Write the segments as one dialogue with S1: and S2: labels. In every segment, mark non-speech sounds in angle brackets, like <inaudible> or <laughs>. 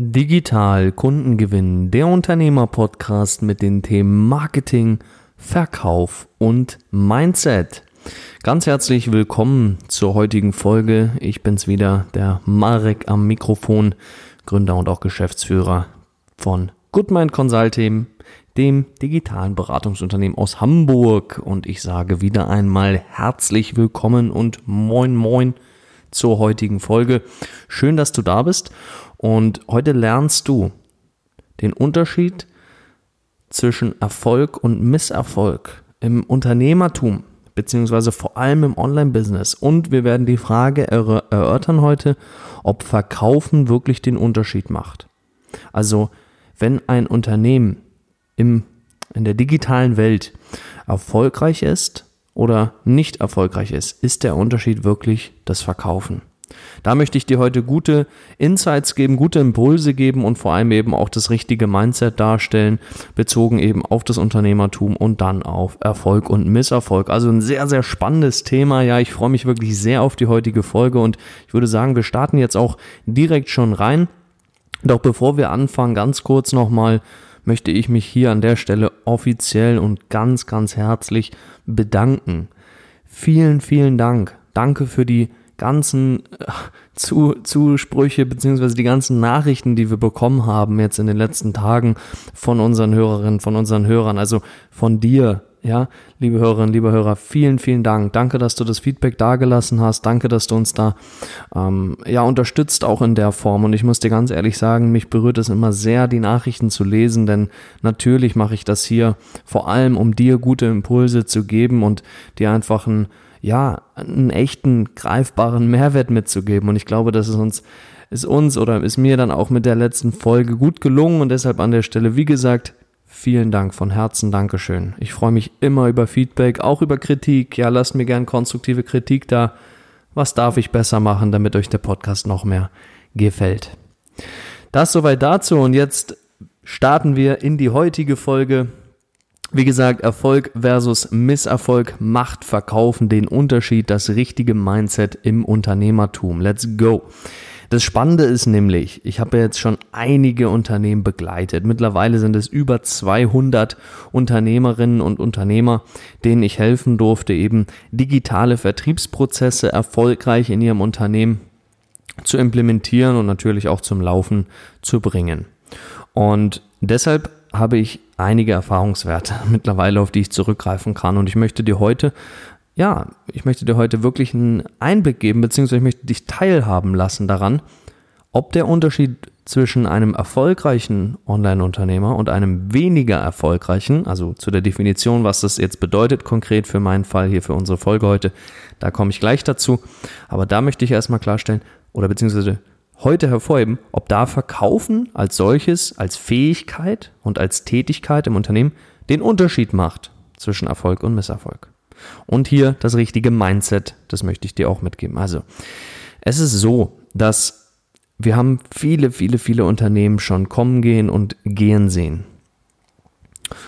S1: Digital Kundengewinn, der Unternehmer-Podcast mit den Themen Marketing, Verkauf und Mindset. Ganz herzlich willkommen zur heutigen Folge. Ich bin's wieder, der Marek am Mikrofon, Gründer und auch Geschäftsführer von Goodmind Consulting, dem digitalen Beratungsunternehmen aus Hamburg. Und ich sage wieder einmal herzlich willkommen und moin moin zur heutigen Folge. Schön, dass du da bist. Und heute lernst du den Unterschied zwischen Erfolg und Misserfolg im Unternehmertum, beziehungsweise vor allem im Online-Business. Und wir werden die Frage erörtern heute, ob Verkaufen wirklich den Unterschied macht. Also, wenn ein Unternehmen im, in der digitalen Welt erfolgreich ist oder nicht erfolgreich ist, ist der Unterschied wirklich das Verkaufen. Da möchte ich dir heute gute Insights geben, gute Impulse geben und vor allem eben auch das richtige Mindset darstellen, bezogen eben auf das Unternehmertum und dann auf Erfolg und Misserfolg. Also ein sehr, sehr spannendes Thema. Ja, ich freue mich wirklich sehr auf die heutige Folge und ich würde sagen, wir starten jetzt auch direkt schon rein. Doch bevor wir anfangen, ganz kurz nochmal möchte ich mich hier an der Stelle offiziell und ganz, ganz herzlich bedanken. Vielen, vielen Dank. Danke für die ganzen äh, zu, Zusprüche beziehungsweise die ganzen Nachrichten, die wir bekommen haben jetzt in den letzten Tagen von unseren Hörerinnen, von unseren Hörern, also von dir, ja, liebe Hörerinnen, liebe Hörer, vielen, vielen Dank. Danke, dass du das Feedback dagelassen hast. Danke, dass du uns da ähm, ja unterstützt auch in der Form. Und ich muss dir ganz ehrlich sagen, mich berührt es immer sehr, die Nachrichten zu lesen, denn natürlich mache ich das hier vor allem, um dir gute Impulse zu geben und dir einfach ein ja, einen echten, greifbaren Mehrwert mitzugeben. Und ich glaube, das ist uns, ist uns oder ist mir dann auch mit der letzten Folge gut gelungen und deshalb an der Stelle, wie gesagt, vielen Dank von Herzen, Dankeschön. Ich freue mich immer über Feedback, auch über Kritik. Ja, lasst mir gern konstruktive Kritik da. Was darf ich besser machen, damit euch der Podcast noch mehr gefällt? Das soweit dazu und jetzt starten wir in die heutige Folge. Wie gesagt, Erfolg versus Misserfolg macht Verkaufen den Unterschied, das richtige Mindset im Unternehmertum. Let's go. Das Spannende ist nämlich, ich habe jetzt schon einige Unternehmen begleitet. Mittlerweile sind es über 200 Unternehmerinnen und Unternehmer, denen ich helfen durfte, eben digitale Vertriebsprozesse erfolgreich in ihrem Unternehmen zu implementieren und natürlich auch zum Laufen zu bringen. Und deshalb habe ich einige Erfahrungswerte <laughs> mittlerweile, auf die ich zurückgreifen kann. Und ich möchte dir heute, ja, ich möchte dir heute wirklich einen Einblick geben, beziehungsweise ich möchte dich teilhaben lassen daran, ob der Unterschied zwischen einem erfolgreichen Online-Unternehmer und einem weniger erfolgreichen, also zu der Definition, was das jetzt bedeutet, konkret für meinen Fall hier für unsere Folge heute, da komme ich gleich dazu. Aber da möchte ich erstmal klarstellen, oder beziehungsweise heute hervorheben, ob da Verkaufen als solches, als Fähigkeit und als Tätigkeit im Unternehmen den Unterschied macht zwischen Erfolg und Misserfolg. Und hier das richtige Mindset, das möchte ich dir auch mitgeben. Also, es ist so, dass wir haben viele, viele, viele Unternehmen schon kommen, gehen und gehen sehen.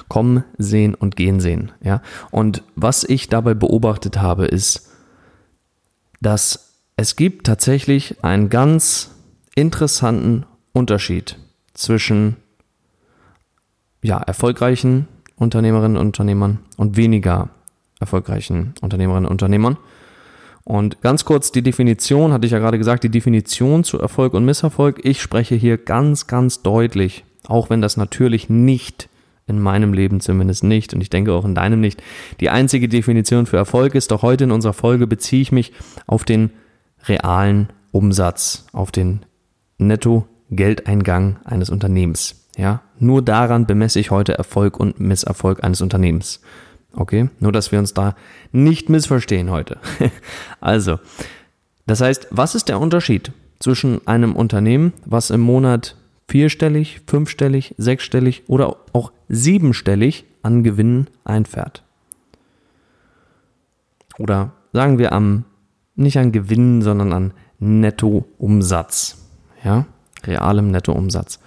S1: Kommen, sehen und gehen sehen. Ja? Und was ich dabei beobachtet habe, ist, dass es gibt tatsächlich einen ganz interessanten Unterschied zwischen ja, erfolgreichen Unternehmerinnen und Unternehmern und weniger erfolgreichen Unternehmerinnen und Unternehmern. Und ganz kurz die Definition, hatte ich ja gerade gesagt, die Definition zu Erfolg und Misserfolg. Ich spreche hier ganz, ganz deutlich, auch wenn das natürlich nicht in meinem Leben zumindest nicht und ich denke auch in deinem nicht, die einzige Definition für Erfolg ist. Doch heute in unserer Folge beziehe ich mich auf den realen Umsatz, auf den Netto-Geldeingang eines Unternehmens. Ja, nur daran bemesse ich heute Erfolg und Misserfolg eines Unternehmens. Okay, nur dass wir uns da nicht missverstehen heute. <laughs> also, das heißt, was ist der Unterschied zwischen einem Unternehmen, was im Monat vierstellig, fünfstellig, sechsstellig oder auch siebenstellig an Gewinnen einfährt? Oder sagen wir am, nicht an Gewinnen, sondern an Nettoumsatz ja, realem Nettoumsatz.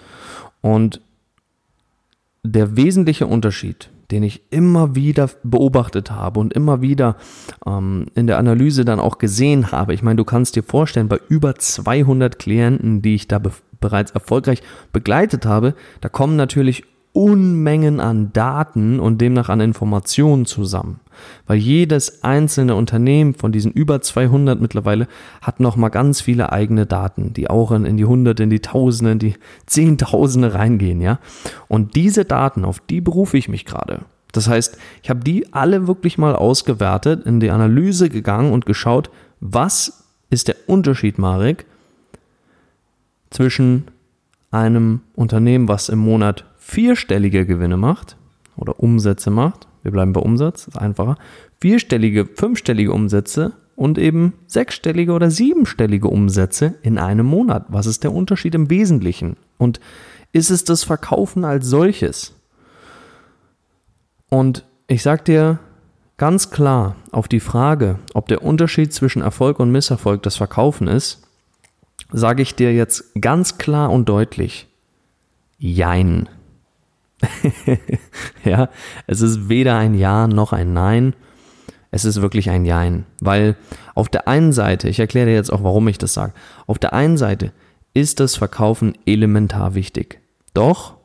S1: Und der wesentliche Unterschied, den ich immer wieder beobachtet habe und immer wieder ähm, in der Analyse dann auch gesehen habe. Ich meine, du kannst dir vorstellen, bei über 200 Klienten, die ich da be bereits erfolgreich begleitet habe, da kommen natürlich Unmengen an Daten und demnach an Informationen zusammen. Weil jedes einzelne Unternehmen von diesen über 200 mittlerweile hat nochmal ganz viele eigene Daten, die auch in, die Hunderte, in die Tausende, in die Zehntausende reingehen, ja. Und diese Daten, auf die berufe ich mich gerade. Das heißt, ich habe die alle wirklich mal ausgewertet, in die Analyse gegangen und geschaut, was ist der Unterschied, Marek, zwischen einem Unternehmen, was im Monat vierstellige Gewinne macht oder Umsätze macht, wir bleiben bei Umsatz, ist einfacher, vierstellige, fünfstellige Umsätze und eben sechsstellige oder siebenstellige Umsätze in einem Monat. Was ist der Unterschied im Wesentlichen? Und ist es das Verkaufen als solches? Und ich sage dir ganz klar auf die Frage, ob der Unterschied zwischen Erfolg und Misserfolg das Verkaufen ist, sage ich dir jetzt ganz klar und deutlich, Jein. <laughs> ja, es ist weder ein Ja noch ein Nein. Es ist wirklich ein Jein. Weil auf der einen Seite, ich erkläre dir jetzt auch, warum ich das sage, auf der einen Seite ist das Verkaufen elementar wichtig. Doch,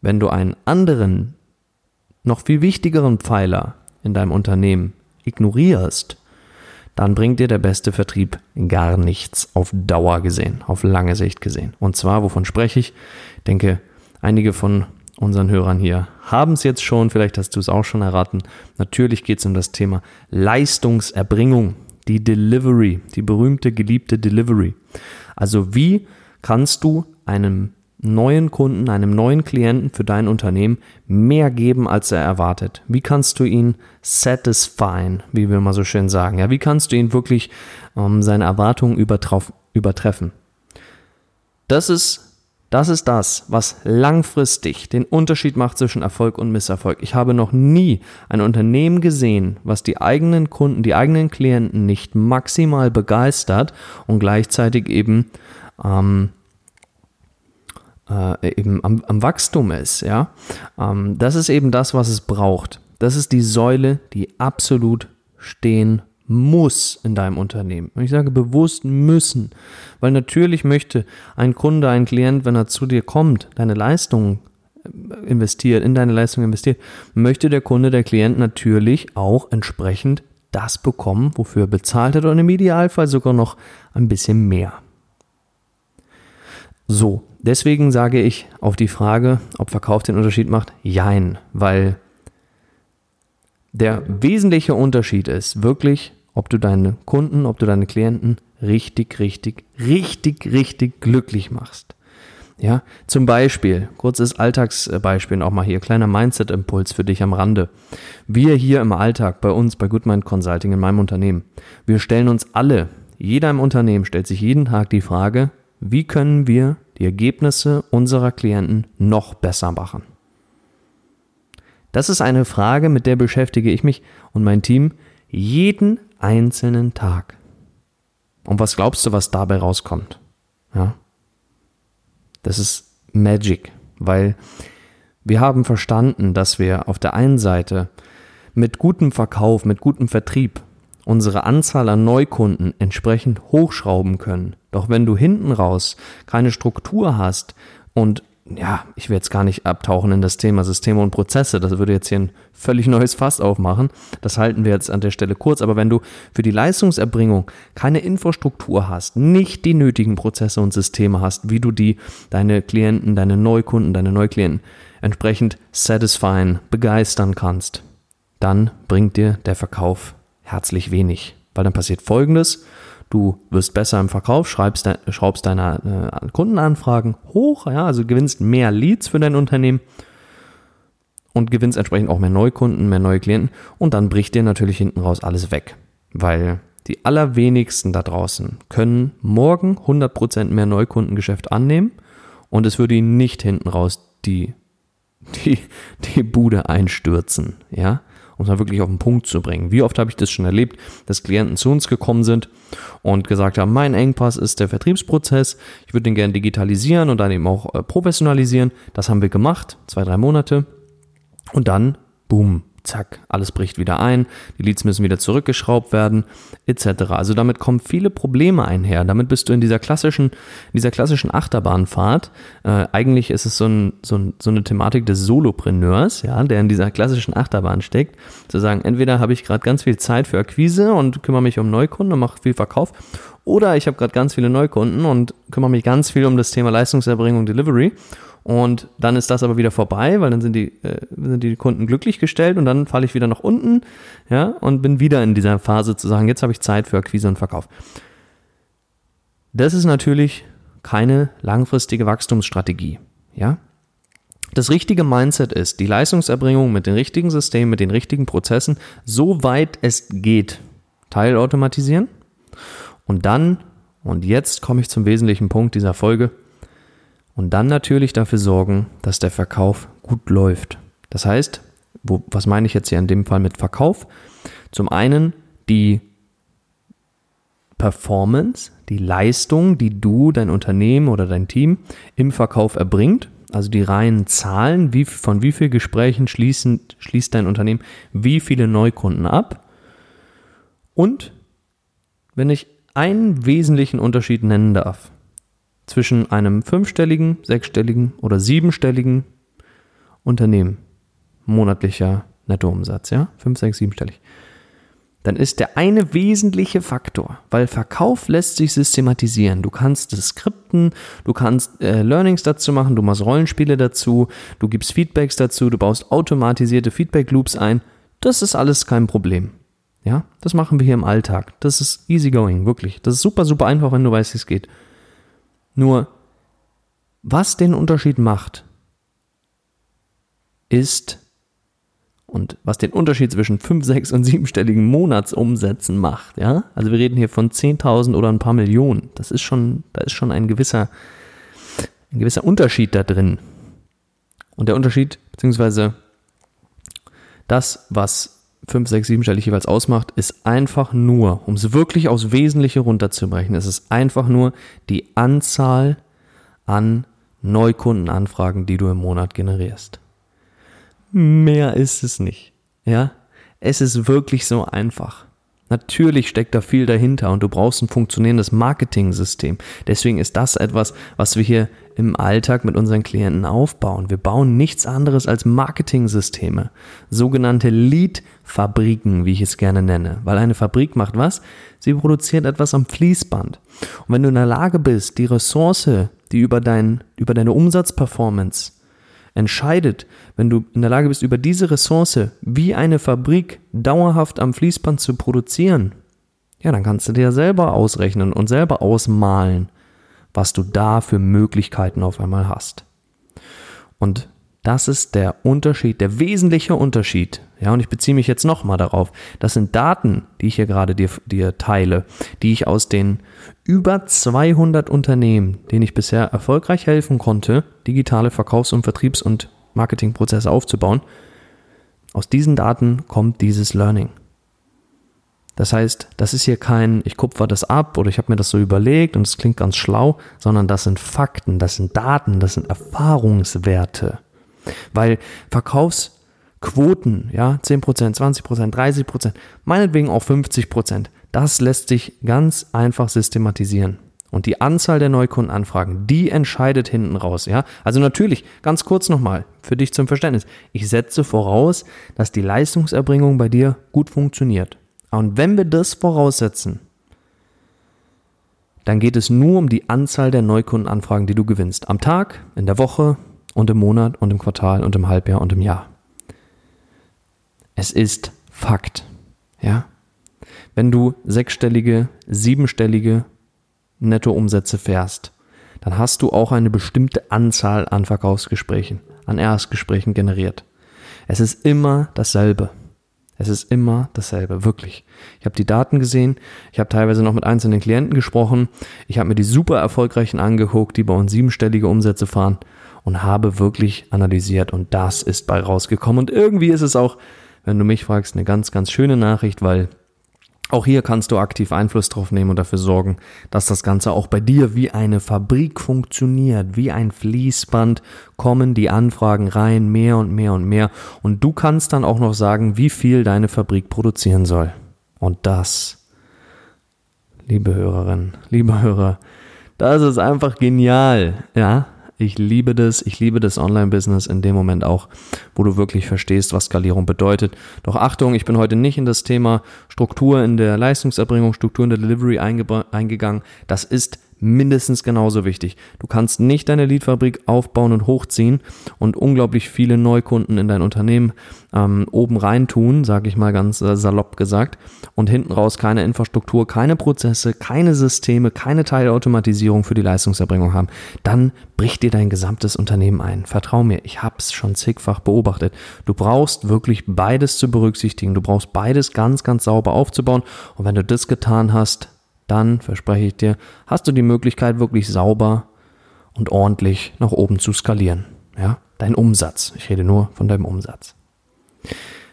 S1: wenn du einen anderen, noch viel wichtigeren Pfeiler in deinem Unternehmen ignorierst, dann bringt dir der beste Vertrieb gar nichts auf Dauer gesehen, auf lange Sicht gesehen. Und zwar, wovon spreche ich? Ich denke, einige von unseren Hörern hier haben es jetzt schon, vielleicht hast du es auch schon erraten. Natürlich geht es um das Thema Leistungserbringung, die Delivery, die berühmte geliebte Delivery. Also wie kannst du einem neuen Kunden, einem neuen Klienten für dein Unternehmen mehr geben, als er erwartet? Wie kannst du ihn satisfyen, wie wir mal so schön sagen? Ja, wie kannst du ihn wirklich ähm, seine Erwartungen übertreffen? Das ist das ist das, was langfristig den Unterschied macht zwischen Erfolg und Misserfolg. Ich habe noch nie ein Unternehmen gesehen, was die eigenen Kunden, die eigenen Klienten nicht maximal begeistert und gleichzeitig eben, ähm, äh, eben am, am, Wachstum ist. Ja? Ähm, das ist eben das, was es braucht. Das ist die Säule, die absolut stehen muss in deinem Unternehmen. Und ich sage bewusst müssen, weil natürlich möchte ein Kunde, ein Klient, wenn er zu dir kommt, deine Leistung äh, investiert, in deine Leistung investiert, möchte der Kunde, der Klient natürlich auch entsprechend das bekommen, wofür er bezahlt hat und im Idealfall sogar noch ein bisschen mehr. So, deswegen sage ich auf die Frage, ob Verkauf den Unterschied macht, jein, weil der wesentliche Unterschied ist wirklich, ob du deine Kunden, ob du deine Klienten richtig, richtig, richtig, richtig glücklich machst. Ja, zum Beispiel, kurzes Alltagsbeispiel auch mal hier, kleiner Mindset-Impuls für dich am Rande. Wir hier im Alltag bei uns, bei Goodmind Consulting in meinem Unternehmen, wir stellen uns alle, jeder im Unternehmen stellt sich jeden Tag die Frage, wie können wir die Ergebnisse unserer Klienten noch besser machen? Das ist eine Frage, mit der beschäftige ich mich und mein Team jeden einzelnen Tag. Und was glaubst du, was dabei rauskommt? Ja? Das ist Magic, weil wir haben verstanden, dass wir auf der einen Seite mit gutem Verkauf, mit gutem Vertrieb unsere Anzahl an Neukunden entsprechend hochschrauben können. Doch wenn du hinten raus keine Struktur hast und ja, ich will jetzt gar nicht abtauchen in das Thema Systeme und Prozesse. Das würde jetzt hier ein völlig neues Fass aufmachen. Das halten wir jetzt an der Stelle kurz. Aber wenn du für die Leistungserbringung keine Infrastruktur hast, nicht die nötigen Prozesse und Systeme hast, wie du die, deine Klienten, deine Neukunden, deine Neuklienten entsprechend satisfyen, begeistern kannst, dann bringt dir der Verkauf herzlich wenig. Weil dann passiert Folgendes. Du wirst besser im Verkauf, schreibst, schraubst deine äh, Kundenanfragen hoch, ja, also gewinnst mehr Leads für dein Unternehmen und gewinnst entsprechend auch mehr Neukunden, mehr neue Klienten und dann bricht dir natürlich hinten raus alles weg, weil die allerwenigsten da draußen können morgen 100% mehr Neukundengeschäft annehmen und es würde ihnen nicht hinten raus die, die, die Bude einstürzen, ja um es mal wirklich auf den Punkt zu bringen. Wie oft habe ich das schon erlebt, dass Klienten zu uns gekommen sind und gesagt haben, mein Engpass ist der Vertriebsprozess, ich würde den gerne digitalisieren und dann eben auch äh, professionalisieren. Das haben wir gemacht, zwei, drei Monate. Und dann, boom, zack, alles bricht wieder ein, die Leads müssen wieder zurückgeschraubt werden, etc. Also damit kommen viele Probleme einher. Damit bist du in dieser klassischen, in dieser klassischen Achterbahnfahrt. Äh, eigentlich ist es so, ein, so, ein, so eine Thematik des Solopreneurs, ja, der in dieser klassischen Achterbahn steckt. Zu sagen, entweder habe ich gerade ganz viel Zeit für Akquise und kümmere mich um Neukunden und mache viel Verkauf, oder ich habe gerade ganz viele Neukunden und kümmere mich ganz viel um das Thema Leistungserbringung, Delivery und dann ist das aber wieder vorbei, weil dann sind die, äh, sind die Kunden glücklich gestellt und dann falle ich wieder nach unten, ja, und bin wieder in dieser Phase zu sagen, jetzt habe ich Zeit für Akquise und Verkauf. Das ist natürlich keine langfristige Wachstumsstrategie, ja. Das richtige Mindset ist, die Leistungserbringung mit den richtigen Systemen, mit den richtigen Prozessen, so weit es geht, teilautomatisieren und dann, und jetzt komme ich zum wesentlichen Punkt dieser Folge, und dann natürlich dafür sorgen, dass der Verkauf gut läuft. Das heißt, wo, was meine ich jetzt hier in dem Fall mit Verkauf? Zum einen die Performance, die Leistung, die du, dein Unternehmen oder dein Team im Verkauf erbringt, also die reinen Zahlen, wie, von wie vielen Gesprächen schließen, schließt dein Unternehmen wie viele Neukunden ab. Und wenn ich einen wesentlichen Unterschied nennen darf, zwischen einem fünfstelligen, sechsstelligen oder siebenstelligen Unternehmen, monatlicher Nettoumsatz, ja, fünf, sechs, siebenstellig, dann ist der eine wesentliche Faktor, weil Verkauf lässt sich systematisieren. Du kannst skripten, du kannst äh, Learnings dazu machen, du machst Rollenspiele dazu, du gibst Feedbacks dazu, du baust automatisierte Feedback Loops ein. Das ist alles kein Problem. Ja, das machen wir hier im Alltag. Das ist easy going, wirklich. Das ist super, super einfach, wenn du weißt, wie es geht. Nur, was den Unterschied macht, ist, und was den Unterschied zwischen 5, 6 und 7-stelligen Monatsumsätzen macht, ja, also wir reden hier von 10.000 oder ein paar Millionen, das ist schon, da ist schon ein gewisser, ein gewisser Unterschied da drin. Und der Unterschied, beziehungsweise das, was 5, 6, 7-stellig jeweils ausmacht, ist einfach nur, um es wirklich aufs Wesentliche runterzubrechen, es ist einfach nur die Anzahl an Neukundenanfragen, die du im Monat generierst. Mehr ist es nicht. Ja? Es ist wirklich so einfach. Natürlich steckt da viel dahinter und du brauchst ein funktionierendes Marketing-System. Deswegen ist das etwas, was wir hier im Alltag mit unseren Klienten aufbauen. Wir bauen nichts anderes als Marketing-Systeme, sogenannte Lead-Fabriken, wie ich es gerne nenne. Weil eine Fabrik macht was? Sie produziert etwas am Fließband. Und wenn du in der Lage bist, die Ressource, die über, dein, über deine Umsatzperformance entscheidet, wenn du in der Lage bist, über diese Ressource wie eine Fabrik dauerhaft am Fließband zu produzieren, ja, dann kannst du dir selber ausrechnen und selber ausmalen, was du da für Möglichkeiten auf einmal hast. Und das ist der Unterschied, der wesentliche Unterschied. Ja, und ich beziehe mich jetzt nochmal darauf. Das sind Daten, die ich hier gerade dir, dir teile, die ich aus den über 200 Unternehmen, denen ich bisher erfolgreich helfen konnte, digitale Verkaufs- und Vertriebs- und Marketingprozesse aufzubauen. Aus diesen Daten kommt dieses Learning. Das heißt, das ist hier kein, ich kupfer das ab oder ich habe mir das so überlegt und es klingt ganz schlau, sondern das sind Fakten, das sind Daten, das sind Erfahrungswerte. Weil Verkaufsquoten, ja, 10%, 20%, 30%, meinetwegen auch 50%, das lässt sich ganz einfach systematisieren. Und die Anzahl der Neukundenanfragen, die entscheidet hinten raus, ja. Also natürlich, ganz kurz nochmal, für dich zum Verständnis. Ich setze voraus, dass die Leistungserbringung bei dir gut funktioniert. Und wenn wir das voraussetzen, dann geht es nur um die Anzahl der Neukundenanfragen, die du gewinnst. Am Tag, in der Woche und im Monat und im Quartal und im Halbjahr und im Jahr. Es ist Fakt. Ja? Wenn du sechsstellige, siebenstellige Nettoumsätze fährst, dann hast du auch eine bestimmte Anzahl an Verkaufsgesprächen, an Erstgesprächen generiert. Es ist immer dasselbe. Es ist immer dasselbe, wirklich. Ich habe die Daten gesehen, ich habe teilweise noch mit einzelnen Klienten gesprochen, ich habe mir die super erfolgreichen angeguckt, die bei uns siebenstellige Umsätze fahren und habe wirklich analysiert und das ist bei rausgekommen. Und irgendwie ist es auch, wenn du mich fragst, eine ganz, ganz schöne Nachricht, weil Auch hier kannst du aktiv Einfluss drauf nehmen und dafür sorgen, dass das Ganze auch bei dir wie eine Fabrik funktioniert, wie ein Fließband kommen die Anfragen rein, mehr und mehr und mehr. Und du kannst dann auch noch sagen, wie viel deine Fabrik produzieren soll. Und das, liebe Hörerinnen, liebe Hörer, das ist einfach genial, ja. Ich liebe das, ich liebe das Online-Business in dem Moment auch, wo du wirklich verstehst, was Skalierung bedeutet. Doch Achtung, ich bin heute nicht in das Thema Struktur in der Leistungserbringung, Struktur in der Delivery eingegangen. Das ist mindestens genauso wichtig. Du kannst nicht deine Leadfabrik aufbauen und hochziehen und unglaublich viele Neukunden in dein Unternehmen ähm, oben rein tun, sage ich mal ganz äh, salopp gesagt, und hinten raus keine Infrastruktur, keine Prozesse, keine Systeme, keine Teilautomatisierung für die Leistungserbringung haben. Dann bricht dir dein gesamtes Unternehmen ein. Vertrau mir, ich habe es schon zigfach beobachtet. Du brauchst wirklich beides zu berücksichtigen. Du brauchst beides ganz, ganz sauber aufzubauen. Und wenn du das getan hast, dann, verspreche ich dir, hast du die Möglichkeit, wirklich sauber und ordentlich nach oben zu skalieren. Ja, dein Umsatz. Ich rede nur von deinem Umsatz.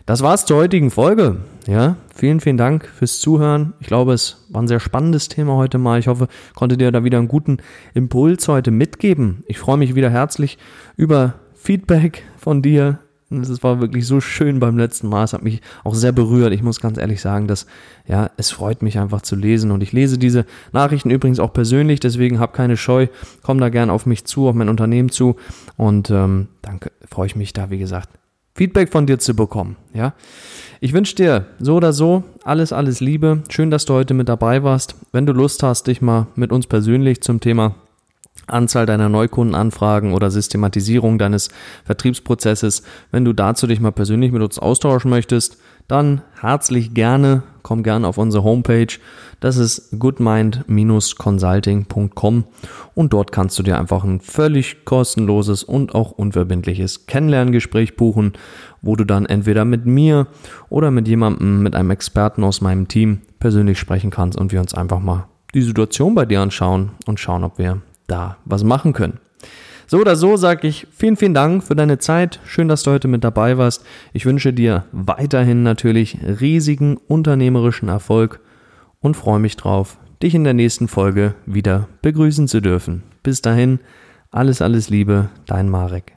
S1: Das war's zur heutigen Folge. Ja, vielen, vielen Dank fürs Zuhören. Ich glaube, es war ein sehr spannendes Thema heute mal. Ich hoffe, konnte dir da wieder einen guten Impuls heute mitgeben. Ich freue mich wieder herzlich über Feedback von dir es war wirklich so schön beim letzten Mal. Es hat mich auch sehr berührt. Ich muss ganz ehrlich sagen, dass, ja, es freut mich einfach zu lesen. Und ich lese diese Nachrichten übrigens auch persönlich, deswegen hab keine Scheu. Komm da gern auf mich zu, auf mein Unternehmen zu. Und ähm, dann freue ich mich da, wie gesagt, Feedback von dir zu bekommen. Ja, ich wünsche dir so oder so alles, alles Liebe. Schön, dass du heute mit dabei warst. Wenn du Lust hast, dich mal mit uns persönlich zum Thema Anzahl deiner Neukundenanfragen oder Systematisierung deines Vertriebsprozesses. Wenn du dazu dich mal persönlich mit uns austauschen möchtest, dann herzlich gerne, komm gerne auf unsere Homepage. Das ist goodmind-consulting.com und dort kannst du dir einfach ein völlig kostenloses und auch unverbindliches Kennenlerngespräch buchen, wo du dann entweder mit mir oder mit jemandem, mit einem Experten aus meinem Team persönlich sprechen kannst und wir uns einfach mal die Situation bei dir anschauen und schauen, ob wir da was machen können. So oder so sage ich vielen, vielen Dank für deine Zeit. Schön, dass du heute mit dabei warst. Ich wünsche dir weiterhin natürlich riesigen unternehmerischen Erfolg und freue mich drauf, dich in der nächsten Folge wieder begrüßen zu dürfen. Bis dahin, alles, alles Liebe, dein Marek.